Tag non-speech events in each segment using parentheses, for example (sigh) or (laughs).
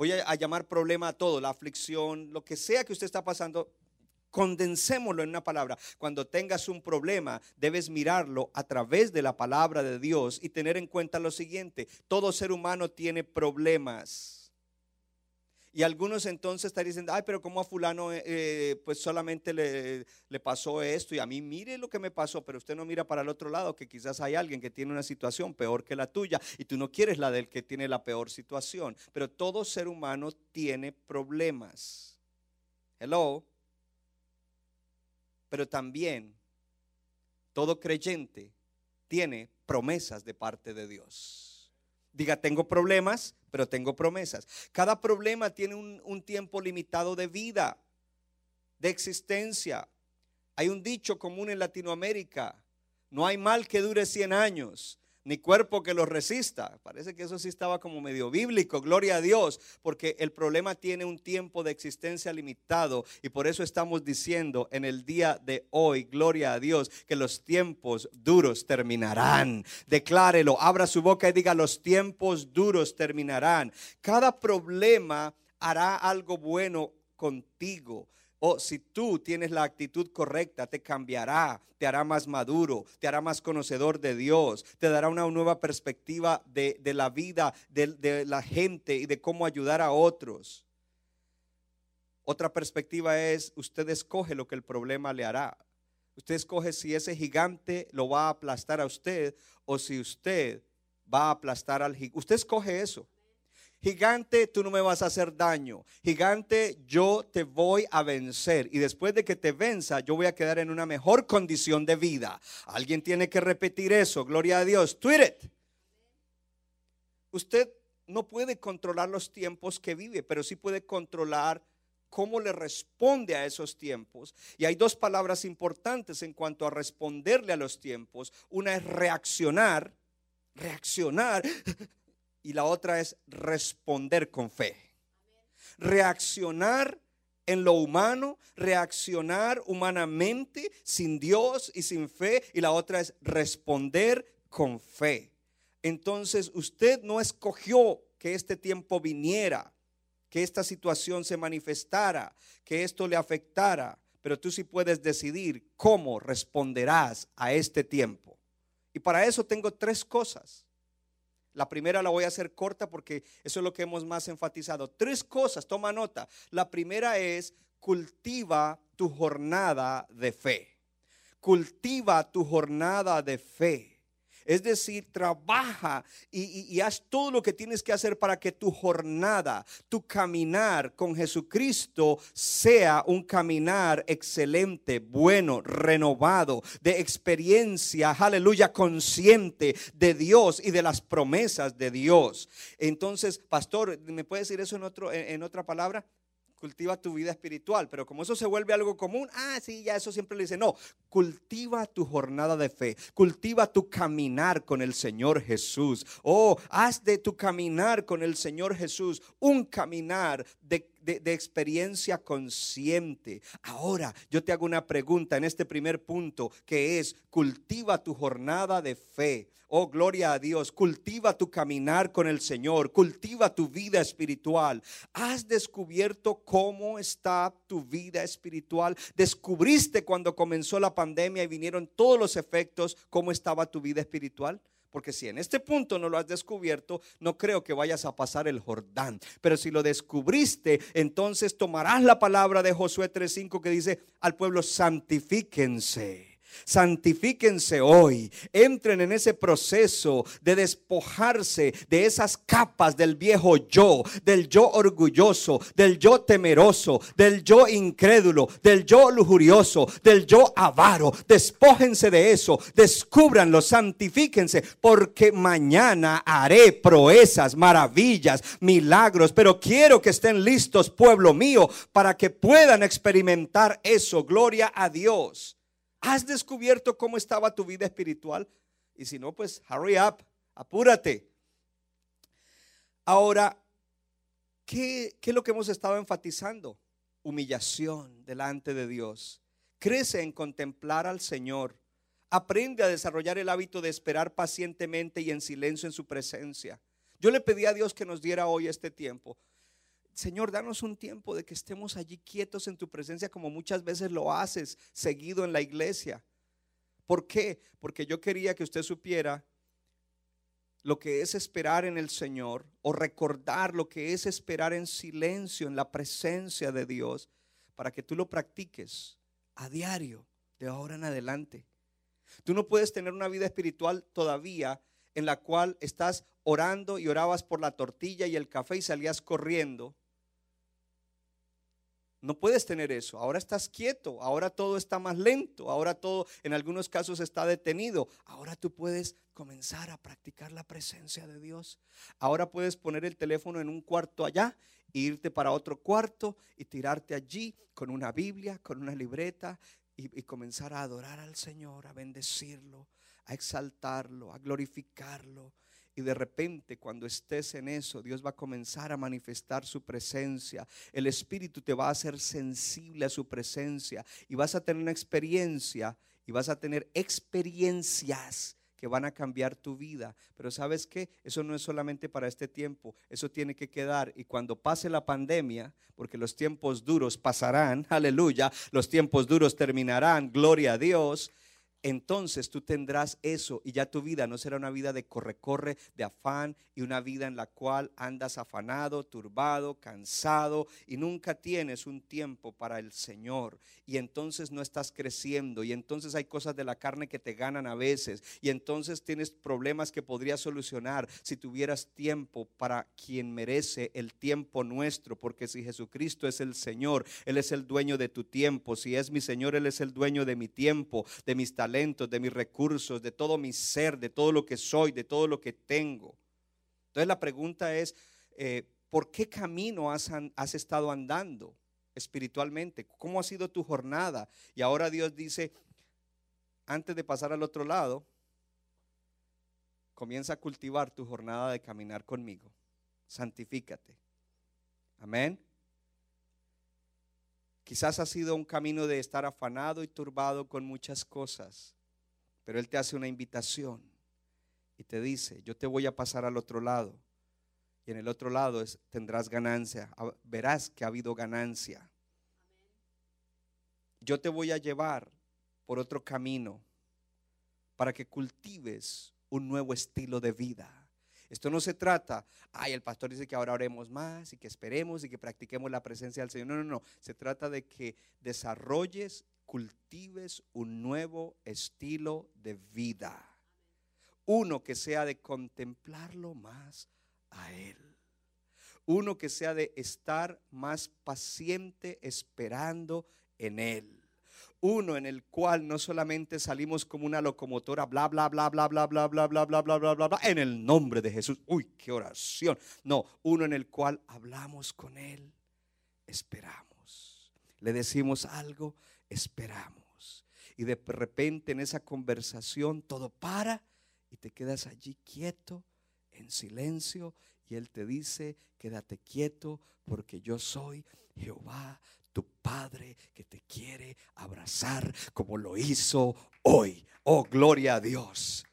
Voy a llamar problema a todo, la aflicción, lo que sea que usted está pasando, condensémoslo en una palabra. Cuando tengas un problema, debes mirarlo a través de la palabra de Dios y tener en cuenta lo siguiente, todo ser humano tiene problemas. Y algunos entonces están diciendo, ay, pero como a fulano eh, eh, pues solamente le, le pasó esto y a mí mire lo que me pasó, pero usted no mira para el otro lado que quizás hay alguien que tiene una situación peor que la tuya y tú no quieres la del que tiene la peor situación. Pero todo ser humano tiene problemas. Hello. Pero también todo creyente tiene promesas de parte de Dios. Diga, tengo problemas, pero tengo promesas. Cada problema tiene un, tiempo limitado de vida, de existencia. Hay un dicho común en Latinoamérica, no hay mal que dure 100 años, ni cuerpo que lo resista. Parece que eso sí estaba como medio bíblico, gloria a Dios, porque el problema tiene un tiempo de existencia limitado y por eso estamos diciendo en el día de hoy, gloria a Dios, que los tiempos duros terminarán. Declárelo, abra su boca y diga, los tiempos duros terminarán. Cada problema hará algo bueno contigo. O si tú tienes la actitud correcta, te cambiará, te hará más maduro, te hará más conocedor de Dios, te dará una nueva perspectiva de, de la vida, de, de la gente y de cómo ayudar a otros. Otra perspectiva es, usted escoge lo que el problema le hará. Usted escoge si ese gigante lo va a aplastar a usted o si usted va a aplastar al gigante. Usted escoge eso. Gigante, tú no me vas a hacer daño. Gigante, yo te voy a vencer. Y después de que te venza, yo voy a quedar en una mejor condición de vida. Alguien tiene que repetir eso. Gloria a Dios. Tweet it. Usted no puede controlar los tiempos que vive, pero sí puede controlar cómo le responde a esos tiempos. Y hay dos palabras importantes en cuanto a responderle a los tiempos. Una es reaccionar, reaccionar, y la otra es responder con fe. Reaccionar en lo humano, reaccionar humanamente sin Dios y sin fe, y la otra es responder con fe. Entonces usted no escogió que este tiempo viniera, que esta situación se manifestara, que esto le afectara, pero tú sí puedes decidir cómo responderás a este tiempo. Y para eso tengo tres cosas. La primera la voy a hacer corta porque eso es lo que hemos más enfatizado. Tres cosas, toma nota. La primera es cultiva tu jornada de fe. Cultiva tu jornada de fe. Es decir, trabaja y, haz todo lo que tienes que hacer para que tu jornada, tu caminar con Jesucristo sea un caminar excelente, bueno, renovado, de experiencia, aleluya, consciente de Dios y de las promesas de Dios. Entonces, pastor, ¿me puede decir eso en, otro, en otra palabra? Cultiva tu vida espiritual, pero como eso se vuelve algo común, ah, sí, ya eso siempre le dice, no, cultiva tu jornada de fe, cultiva tu caminar con el Señor Jesús. Oh, haz de tu caminar con el Señor Jesús un caminar de de, experiencia consciente. Ahora yo te hago una pregunta en este primer punto que es, cultiva tu jornada de fe. Oh, gloria a Dios. Cultiva tu caminar con el Señor. Cultiva tu vida espiritual. ¿Has descubierto cómo está tu vida espiritual? ¿Descubriste cuando comenzó la pandemia y vinieron todos los efectos cómo estaba tu vida espiritual? Porque si en este punto no lo has descubierto, no creo que vayas a pasar el Jordán. Pero si lo descubriste, entonces tomarás la palabra de Josué 3.5 que dice al pueblo, santifíquense Santifíquense hoy. Entren en ese proceso de despojarse de esas capas del viejo yo, del yo orgulloso, del yo temeroso, del yo incrédulo, del yo lujurioso, del yo avaro. Despójense de eso, descúbranlo, santifíquense, porque mañana haré proezas, maravillas, milagros. Pero quiero que estén listos, pueblo mío, para que puedan experimentar eso. Gloria a Dios. ¿Has descubierto cómo estaba tu vida espiritual? Y si no, pues hurry up, apúrate. Ahora, ¿qué, ¿qué, es lo que hemos estado enfatizando? Humillación delante de Dios. Crece en contemplar al Señor. Aprende a desarrollar el hábito de esperar pacientemente y en silencio en su presencia. Yo le pedí a Dios que nos diera hoy este tiempo. Señor, danos un tiempo de que estemos allí quietos en tu presencia como muchas veces lo haces seguido en la iglesia. ¿Por qué? Porque yo quería que usted supiera lo que es esperar en el Señor o recordar lo que es esperar en silencio en la presencia de Dios para que tú lo practiques a diario de ahora en adelante. Tú no puedes tener una vida espiritual todavía en la cual estás orando y orabas por la tortilla y el café y salías corriendo no puedes tener eso. Ahora estás quieto, ahora todo está más lento, ahora todo en algunos casos está detenido. Ahora tú puedes comenzar a practicar la presencia de Dios. Ahora puedes poner el teléfono en un cuarto allá, irte para otro cuarto y tirarte allí con una Biblia, con una libreta y, comenzar a adorar al Señor, a bendecirlo, a exaltarlo, a glorificarlo y de repente cuando estés en eso, Dios va a comenzar a manifestar su presencia. El Espíritu te va a hacer sensible a su presencia y vas a tener una experiencia y vas a tener experiencias que van a cambiar tu vida. Pero sabes qué? Eso no es solamente para este tiempo, eso tiene que quedar. Y cuando pase la pandemia, porque los tiempos duros pasarán, (laughs) aleluya, los tiempos duros terminarán, gloria a Dios entonces tú tendrás eso y ya tu vida no será una vida de corre-corre, de afán y una vida en la cual andas afanado, turbado, cansado y nunca tienes un tiempo para el Señor. Y entonces no estás creciendo y entonces hay cosas de la carne que te ganan a veces y entonces tienes problemas que podrías solucionar si tuvieras tiempo para quien merece el tiempo nuestro, porque si Jesucristo es el Señor, Él es el dueño de tu tiempo, si es mi Señor, Él es el dueño de mi tiempo, de mis talentos de mis recursos, de todo mi ser, de todo lo que soy, de todo lo que tengo. Entonces la pregunta es, eh, ¿por qué camino has, has estado andando espiritualmente? ¿Cómo ha sido tu jornada? Y ahora Dios dice, antes de pasar al otro lado, comienza a cultivar tu jornada de caminar conmigo. Santifícate. Amén. Quizás ha sido un camino de estar afanado y turbado con muchas cosas, pero Él te hace una invitación y te dice, yo te voy a pasar al otro lado. Y en el otro lado tendrás ganancia, verás que ha habido ganancia. Yo te voy a llevar por otro camino para que cultives un nuevo estilo de vida. Esto no se trata, ay, el pastor dice que ahora oremos más y que esperemos y que practiquemos la presencia del Señor. No, no, no. Se trata de que desarrolles, cultives un nuevo estilo de vida. Uno que sea de contemplarlo más a Él. Uno que sea de estar más paciente esperando en Él uno en el cual no solamente salimos como una locomotora, bla, bla, bla, bla, bla, bla, bla, bla, bla, bla, bla, bla, bla, en el nombre de Jesús. Uy, qué oración. No, uno en el cual hablamos con Él, esperamos. Le decimos algo, esperamos. Y de repente en esa conversación todo para y te quedas allí quieto, en silencio, y Él te dice, quédate quieto porque yo soy Jehová tu Padre que te quiere abrazar como lo hizo hoy. Oh, gloria a Dios.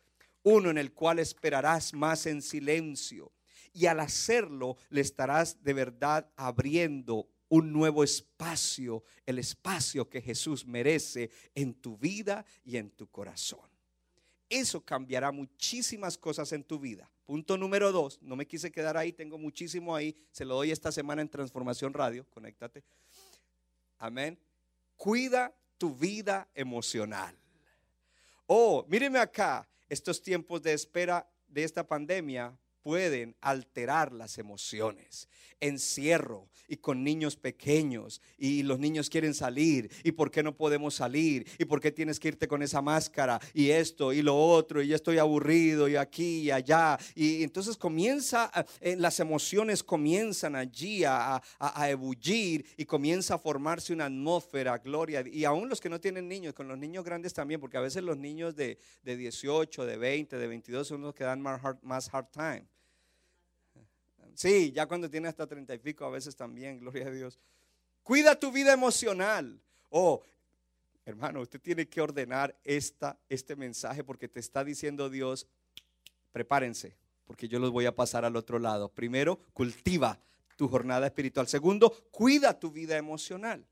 Uno en el cual esperarás más en silencio. Y al hacerlo le estarás de verdad abriendo un nuevo espacio, el espacio que Jesús merece en tu vida y en tu corazón. Eso cambiará muchísimas cosas en tu vida. Punto número dos, no me quise quedar ahí, tengo muchísimo ahí, se lo doy esta semana en Transformación Radio, conéctate. Amén. Cuida tu vida emocional. Oh, míreme acá, estos tiempos de espera de esta pandemia pueden alterar las emociones. Encierro y con niños pequeños y los niños quieren salir y por qué no podemos salir y por qué tienes que irte con esa máscara y esto y lo otro y ya estoy aburrido y aquí y allá. Y entonces comienza eh, las emociones comienzan allí a, a, ebullir y comienza a formarse una atmósfera gloria. Y aún los que no tienen niños con los niños grandes también porque a veces los niños de, de 18 de 20 de 22 son los que dan más más hard time Sí, ya cuando tiene hasta treinta y pico a veces también, gloria a Dios. Cuida tu vida emocional. Oh, hermano, usted tiene que ordenar esta, este mensaje porque te está diciendo Dios, prepárense, porque yo los voy a pasar al otro lado. Primero, cultiva tu jornada espiritual. Segundo, cuida tu vida emocional.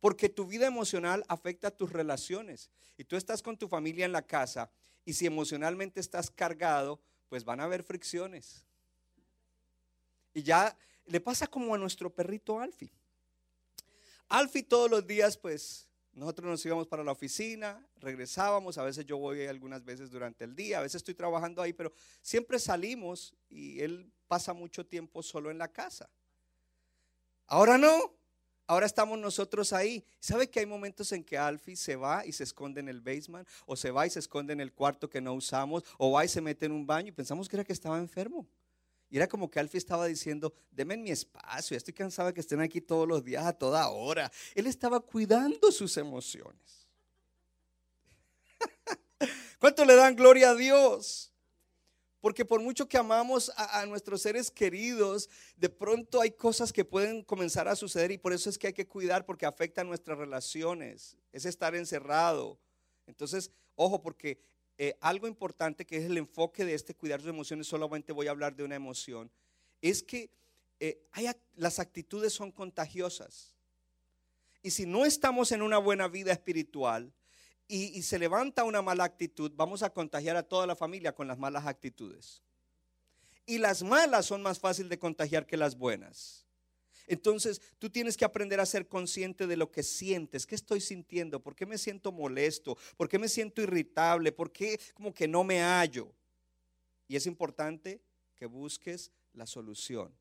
Porque tu vida emocional afecta a tus relaciones. Y tú estás con tu familia en la casa y si emocionalmente estás cargado, pues van a haber fricciones. Y ya le pasa como a nuestro perrito Alfie. Alfie todos los días, pues, nosotros nos íbamos para la oficina, regresábamos, a veces yo voy algunas veces durante el día, a veces estoy trabajando ahí, pero siempre salimos y él pasa mucho tiempo solo en la casa. Ahora no, ahora estamos nosotros ahí. ¿Sabe que hay momentos en que Alfie se va y se esconde en el basement? O se va y se esconde en el cuarto que no usamos, o va y se mete en un baño y pensamos que era que estaba enfermo. Y era como que Alfie estaba diciendo, denme mi espacio, estoy cansado de que estén aquí todos los días a toda hora. Él estaba cuidando sus emociones. (laughs) ¿Cuánto le dan gloria a Dios? Porque por mucho que amamos a, a, nuestros seres queridos, de pronto hay cosas que pueden comenzar a suceder y por eso es que hay que cuidar porque afecta nuestras relaciones. Es estar encerrado. Entonces, ojo, porque eh, algo importante que es el enfoque de este cuidar sus emociones, solamente voy a hablar de una emoción, es que eh, las actitudes son contagiosas. Y si no estamos en una buena vida espiritual y, y se levanta una mala actitud, vamos a contagiar a toda la familia con las malas actitudes. Y las malas son más fáciles de contagiar que las buenas. Entonces tú tienes que aprender a ser consciente de lo que sientes. ¿Qué estoy sintiendo? ¿Por qué me siento molesto? ¿Por qué me siento irritable? ¿Por qué como que no me hallo? Y es importante que busques la solución.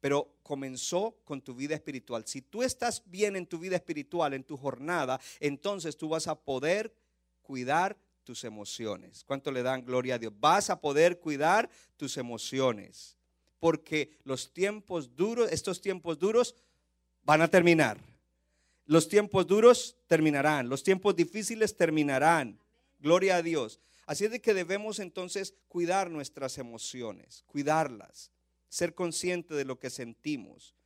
Pero comenzó con tu vida espiritual. Si tú estás bien en tu vida espiritual, en tu jornada, entonces tú vas a poder cuidar tus emociones. ¿Cuánto le dan gloria a Dios? Vas a poder cuidar tus emociones porque los tiempos duros, estos tiempos duros van a terminar. Los tiempos duros terminarán, los tiempos difíciles terminarán. Gloria a Dios. Así es de que debemos entonces cuidar nuestras emociones, cuidarlas, ser consciente de lo que sentimos.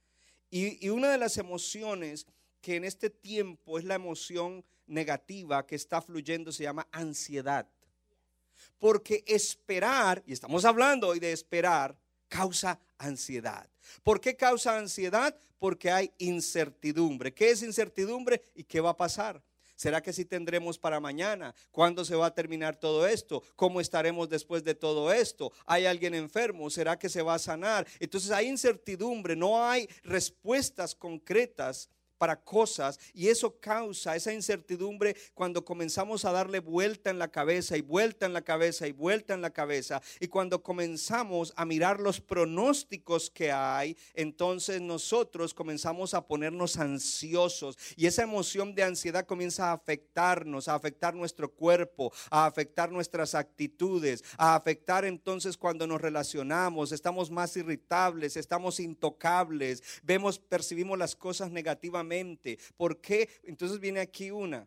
Y, y, una de las emociones que en este tiempo es la emoción negativa que está fluyendo se llama ansiedad. Porque esperar, y estamos hablando hoy de esperar, causa ansiedad. ¿Por qué causa ansiedad? Porque hay incertidumbre. ¿Qué es incertidumbre y qué va a pasar? ¿Será que sí tendremos para mañana? ¿Cuándo se va a terminar todo esto? ¿Cómo estaremos después de todo esto? ¿Hay alguien enfermo? ¿Será que se va a sanar? Entonces hay incertidumbre, no hay respuestas concretas para cosas y eso causa esa incertidumbre cuando comenzamos a darle vuelta en la cabeza y vuelta en la cabeza y vuelta en la cabeza. Y cuando comenzamos a mirar los pronósticos que hay, entonces nosotros comenzamos a ponernos ansiosos. Y esa emoción de ansiedad comienza a afectarnos, a afectar nuestro cuerpo, a afectar nuestras actitudes, a afectar entonces cuando nos relacionamos, estamos más irritables, estamos intocables, vemos, percibimos las cosas negativamente ¿Por qué? Entonces viene aquí una.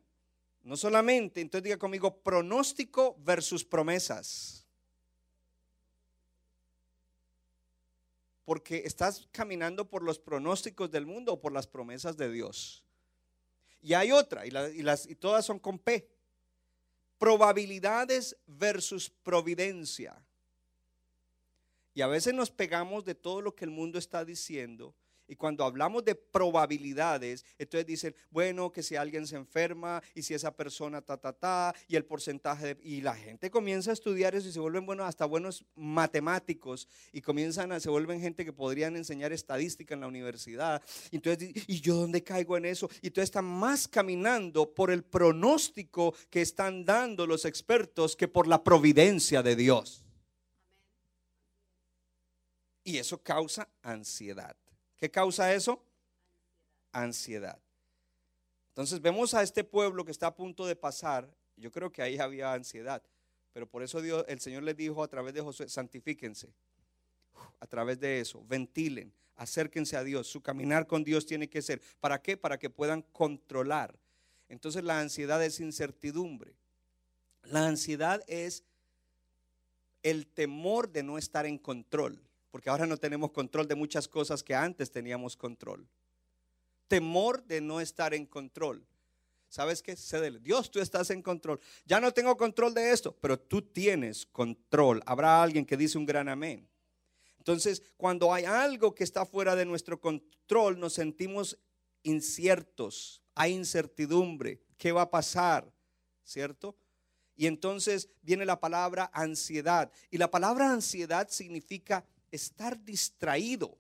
No solamente, entonces diga conmigo, pronóstico versus promesas. Porque estás caminando por los pronósticos del mundo o por las promesas de Dios. Y hay otra, y, las, y todas son con P. Probabilidades versus providencia. Y a veces nos pegamos de todo lo que el mundo está diciendo Y cuando hablamos de probabilidades, entonces dicen, bueno, que si alguien se enferma y si esa persona ta, ta, ta, y el porcentaje, de- y la gente comienza a estudiar eso y se vuelven buenos, hasta buenos matemáticos y comienzan a, se vuelven gente que podrían enseñar estadística en la universidad. Y Entonces, ¿y yo dónde caigo en eso? Y entonces están más caminando por el pronóstico que están dando los expertos que por la providencia de Dios. Y eso causa ansiedad. ¿Qué causa eso? Ansiedad. Entonces vemos a este pueblo que está a punto de pasar. Yo creo que ahí había ansiedad. Pero por eso Dios, el Señor les dijo a través de Josué, santifíquense. A través de eso, ventilen, acérquense a Dios. Su caminar con Dios tiene que ser. ¿Para qué? Para que puedan controlar. Entonces la ansiedad es incertidumbre. La ansiedad es el temor de no estar en control, porque ahora no tenemos control de muchas cosas que antes teníamos control. Temor de no estar en control. ¿Sabes qué? Cédele. Dios, tú estás en control. Ya no tengo control de esto, pero tú tienes control. Habrá alguien que dice un gran amén. Entonces, cuando hay algo que está fuera de nuestro control, nos sentimos inciertos, hay incertidumbre, ¿qué va a pasar? ¿Cierto? Y entonces viene la palabra ansiedad. Y la palabra ansiedad significa estar distraído.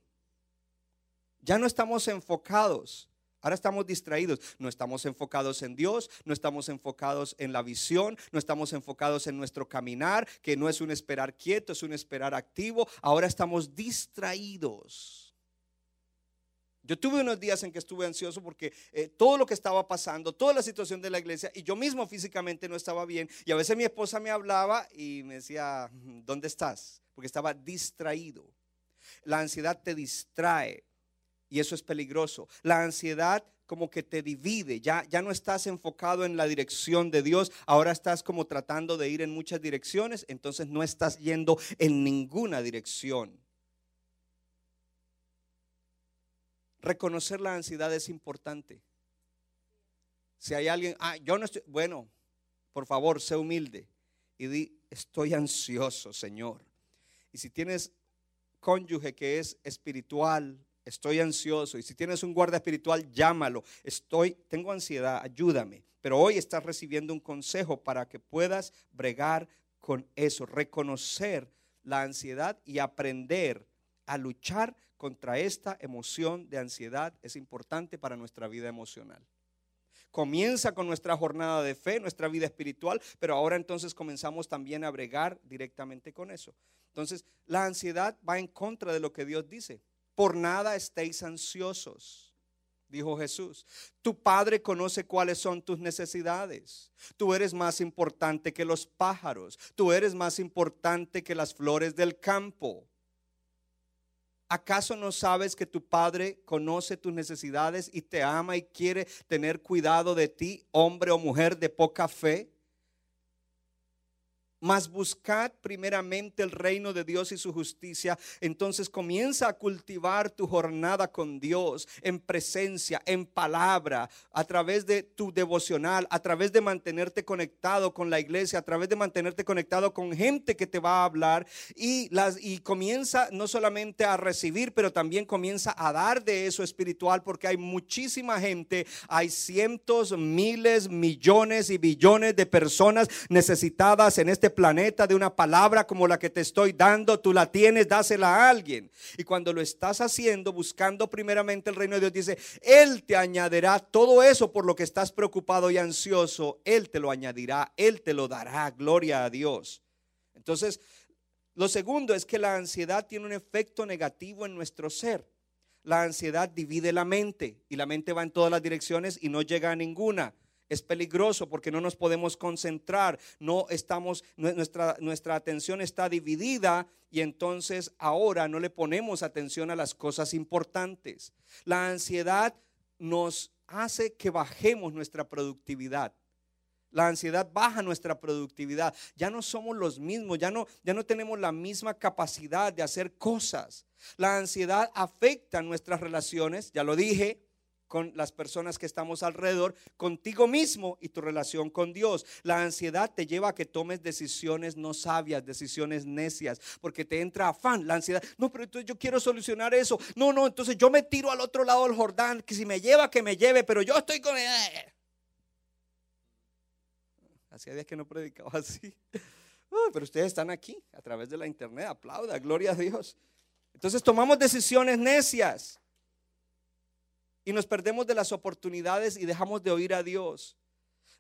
Ya no estamos enfocados. Ahora estamos distraídos. No estamos enfocados en Dios, no estamos enfocados en la visión, no estamos enfocados en nuestro caminar, que no es un esperar quieto, es un esperar activo. Ahora estamos distraídos. Yo tuve unos días en que estuve ansioso porque eh, todo lo que estaba pasando, toda la situación de la iglesia, y yo mismo físicamente no estaba bien. Y a veces mi esposa me hablaba y me decía, ¿dónde estás? Porque estaba distraído. La ansiedad te distrae y eso es peligroso. La ansiedad como que te divide, ya, ya no estás enfocado en la dirección de Dios, ahora estás como tratando de ir en muchas direcciones, entonces no estás yendo en ninguna dirección. Reconocer la ansiedad es importante. Si hay alguien, ah, yo no estoy, bueno, por favor, sé humilde y di, estoy ansioso, Señor. Y si tienes cónyuge que es espiritual, estoy ansioso. Y si tienes un guarda espiritual, llámalo. Estoy, tengo ansiedad, ayúdame. Pero hoy estás recibiendo un consejo para que puedas bregar con eso, reconocer la ansiedad y aprender a luchar contra esta emoción de ansiedad es importante para nuestra vida emocional. Comienza con nuestra jornada de fe, nuestra vida espiritual, pero ahora entonces comenzamos también a bregar directamente con eso. Entonces, la ansiedad va en contra de lo que Dios dice. Por nada estéis ansiosos, dijo Jesús. Tu Padre conoce cuáles son tus necesidades. Tú eres más importante que los pájaros. Tú eres más importante que las flores del campo. ¿Acaso no sabes que tu Padre conoce tus necesidades y te ama y quiere tener cuidado de ti, hombre o mujer de poca fe? Mas buscad primeramente el reino de Dios y su justicia. Entonces comienza a cultivar tu jornada con Dios en presencia, en palabra, a través de tu devocional, a través de mantenerte conectado con la iglesia, a través de mantenerte conectado con gente que te va a hablar y las y comienza no solamente a recibir, pero también comienza a dar de eso espiritual porque hay muchísima gente, hay cientos, miles, millones y billones de personas necesitadas en este planeta de una palabra como la que te estoy dando, tú la tienes, dásela a alguien. Y cuando lo estás haciendo, buscando primeramente el reino de Dios, dice, Él te añadirá todo eso por lo que estás preocupado y ansioso, Él te lo añadirá, Él te lo dará, gloria a Dios. Entonces, lo segundo es que la ansiedad tiene un efecto negativo en nuestro ser. La ansiedad divide la mente y la mente va en todas las direcciones y no llega a ninguna es peligroso porque no nos podemos concentrar, no estamos, nuestra, nuestra atención está dividida y entonces ahora no le ponemos atención a las cosas importantes. La ansiedad nos hace que bajemos nuestra productividad. La ansiedad baja nuestra productividad. Ya no somos los mismos, ya no, ya no tenemos la misma capacidad de hacer cosas. La ansiedad afecta nuestras relaciones, ya lo dije, con las personas que estamos alrededor, contigo mismo y tu relación con Dios. La ansiedad te lleva a que tomes decisiones no sabias, decisiones necias, porque te entra afán, la ansiedad. No, pero entonces yo quiero solucionar eso. No, no, entonces yo me tiro al otro lado del Jordán, que si me lleva, que me lleve, pero yo estoy con... Hacía días que no predicaba así. (laughs) pero ustedes están aquí a través de la internet. Aplauda, gloria a Dios. Entonces tomamos decisiones necias y nos perdemos de las oportunidades y dejamos de oír a Dios.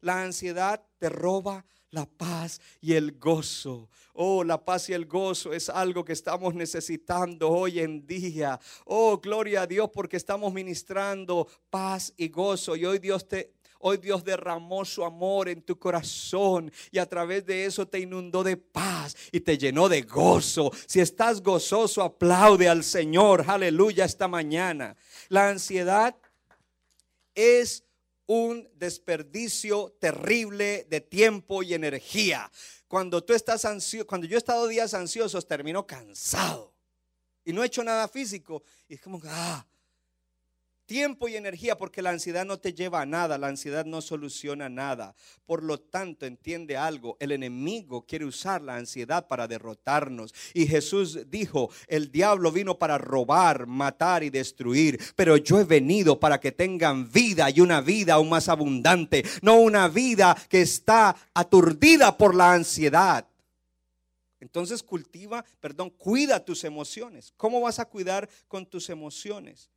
La ansiedad te roba la paz y el gozo. Oh, la paz y el gozo es algo que estamos necesitando hoy en día. Oh, gloria a Dios porque estamos ministrando paz y gozo. Y hoy Dios te, Hoy Dios derramó su amor en tu corazón y a través de eso te inundó de paz y te llenó de gozo. Si estás gozoso, aplaude al Señor. Aleluya esta mañana. La ansiedad es un desperdicio terrible de tiempo y energía. Cuando tú estás ansioso, cuando yo he estado días ansiosos, termino cansado y no he hecho nada físico. Y es como, ah, tiempo y energía porque la ansiedad no te lleva a nada, la ansiedad no soluciona nada. Por lo tanto, entiende algo, el enemigo quiere usar la ansiedad para derrotarnos. Y Jesús dijo, el diablo vino para robar, matar y destruir, pero yo he venido para que tengan vida y una vida aún más abundante, no una vida que está aturdida por la ansiedad. Entonces cultiva, perdón, cuida tus emociones. ¿Cómo vas a cuidar con tus emociones?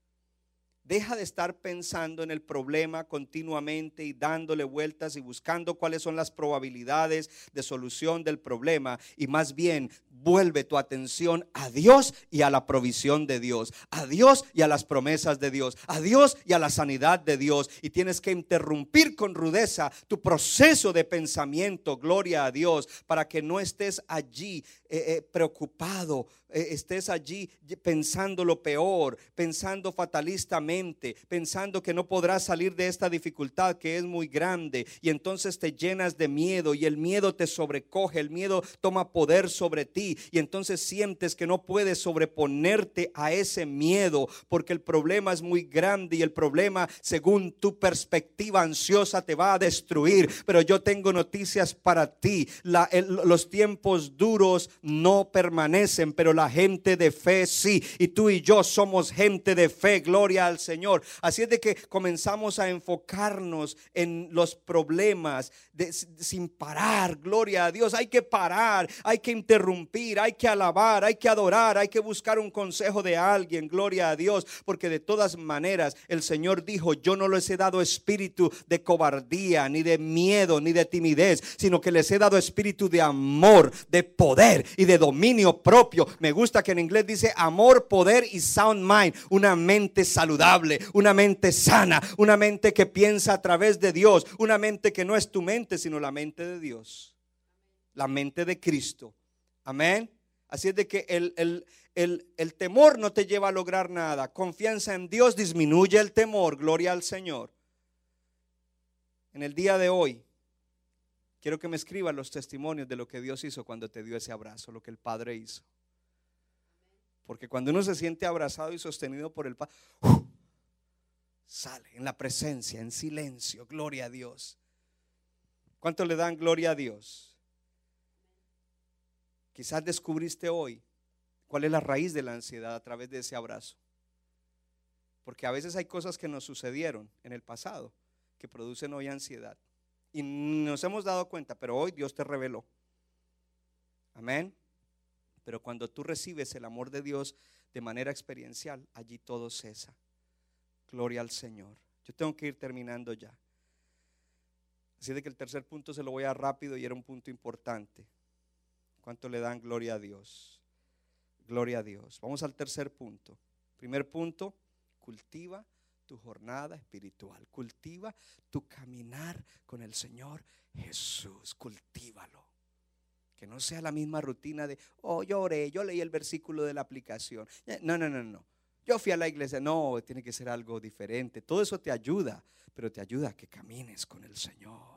Deja de estar pensando en el problema continuamente y dándole vueltas y buscando cuáles son las probabilidades de solución del problema. Y más bien vuelve tu atención a Dios y a la provisión de Dios, a Dios y a las promesas de Dios, a Dios y a la sanidad de Dios. Y tienes que interrumpir con rudeza tu proceso de pensamiento, gloria a Dios, para que no estés allí eh, eh, preocupado, eh, estés allí pensando lo peor, pensando fatalistamente, pensando que no podrás salir de esta dificultad que es muy grande y entonces te llenas de miedo y el miedo te sobrecoge, el miedo toma poder sobre ti y entonces sientes que no puedes sobreponerte a ese miedo porque el problema es muy grande y el problema según tu perspectiva ansiosa te va a destruir. Pero yo tengo noticias para ti. los tiempos duros no permanecen, pero la gente de fe sí. Y tú y yo somos gente de fe, gloria al Señor. Así es de que comenzamos a enfocarnos en los problemas sin parar, gloria a Dios. Hay que parar, hay que interrumpir, hay que alabar, hay que adorar, hay que buscar un consejo de alguien, gloria a Dios. Porque de todas maneras el Señor dijo, yo no les he dado espíritu de cobardía, ni de miedo, ni de timidez, sino que les he dado espíritu de amor, de poder y de dominio propio. Me gusta que en inglés dice amor, poder y sound mind. Una mente saludable, una mente sana, una mente que piensa a través de Dios, una mente que no es tu mente, sino la mente de Dios. La mente de Cristo. Amén. Así es de que el, el, el, temor no te lleva a lograr nada. Confianza en Dios disminuye el temor. Gloria al Señor. En el día de hoy, quiero que me escriban los testimonios de lo que Dios hizo cuando te dio ese abrazo, lo que el Padre hizo. Porque cuando uno se siente abrazado y sostenido por el Padre, sale en la presencia, en silencio, gloria a Dios. ¿Cuánto le dan gloria a Dios? Quizás descubriste hoy cuál es la raíz de la ansiedad a través de ese abrazo. Porque a veces hay cosas que nos sucedieron en el pasado que producen hoy ansiedad. Y nos hemos dado cuenta, pero hoy Dios te reveló. Amén. Pero cuando tú recibes el amor de Dios de manera experiencial, allí todo cesa. Gloria al Señor. Yo tengo que ir terminando ya. Así de que el tercer punto se lo voy a rápido y era un punto importante. ¿Cuánto le dan gloria a Dios? Gloria a Dios. Vamos al tercer punto. Primer punto, cultiva tu jornada espiritual. Cultiva tu caminar con el Señor Jesús. Cultívalo. Que no sea la misma rutina de, oh, yo oré, yo leí el versículo de la aplicación. Eh, no, no, no, no. Yo fui a la iglesia. No, tiene que ser algo diferente. Todo eso te ayuda, pero te ayuda a que camines con el Señor.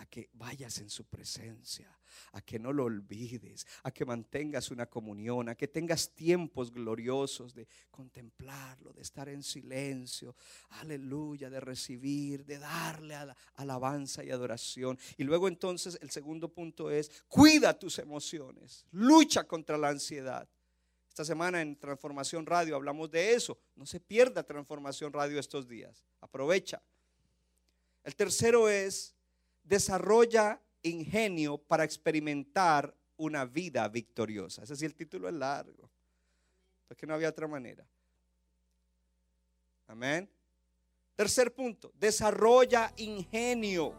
A que vayas en su presencia, a que no lo olvides, a que mantengas una comunión, a que tengas tiempos gloriosos de contemplarlo, de estar en silencio, aleluya, de recibir, de darle alabanza y adoración. Y luego entonces el segundo punto es, cuida tus emociones, lucha contra la ansiedad. Esta semana en Transformación Radio hablamos de eso. No se pierda Transformación Radio estos días. Aprovecha. El tercero es, desarrolla ingenio para experimentar una vida victoriosa. Ese sí, el título es largo. Porque no había otra manera. Amén. Tercer punto, desarrolla ingenio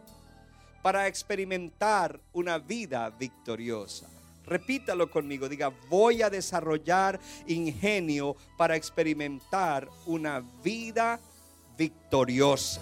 para experimentar una vida victoriosa. Repítalo conmigo, diga, voy a desarrollar ingenio para experimentar una vida victoriosa.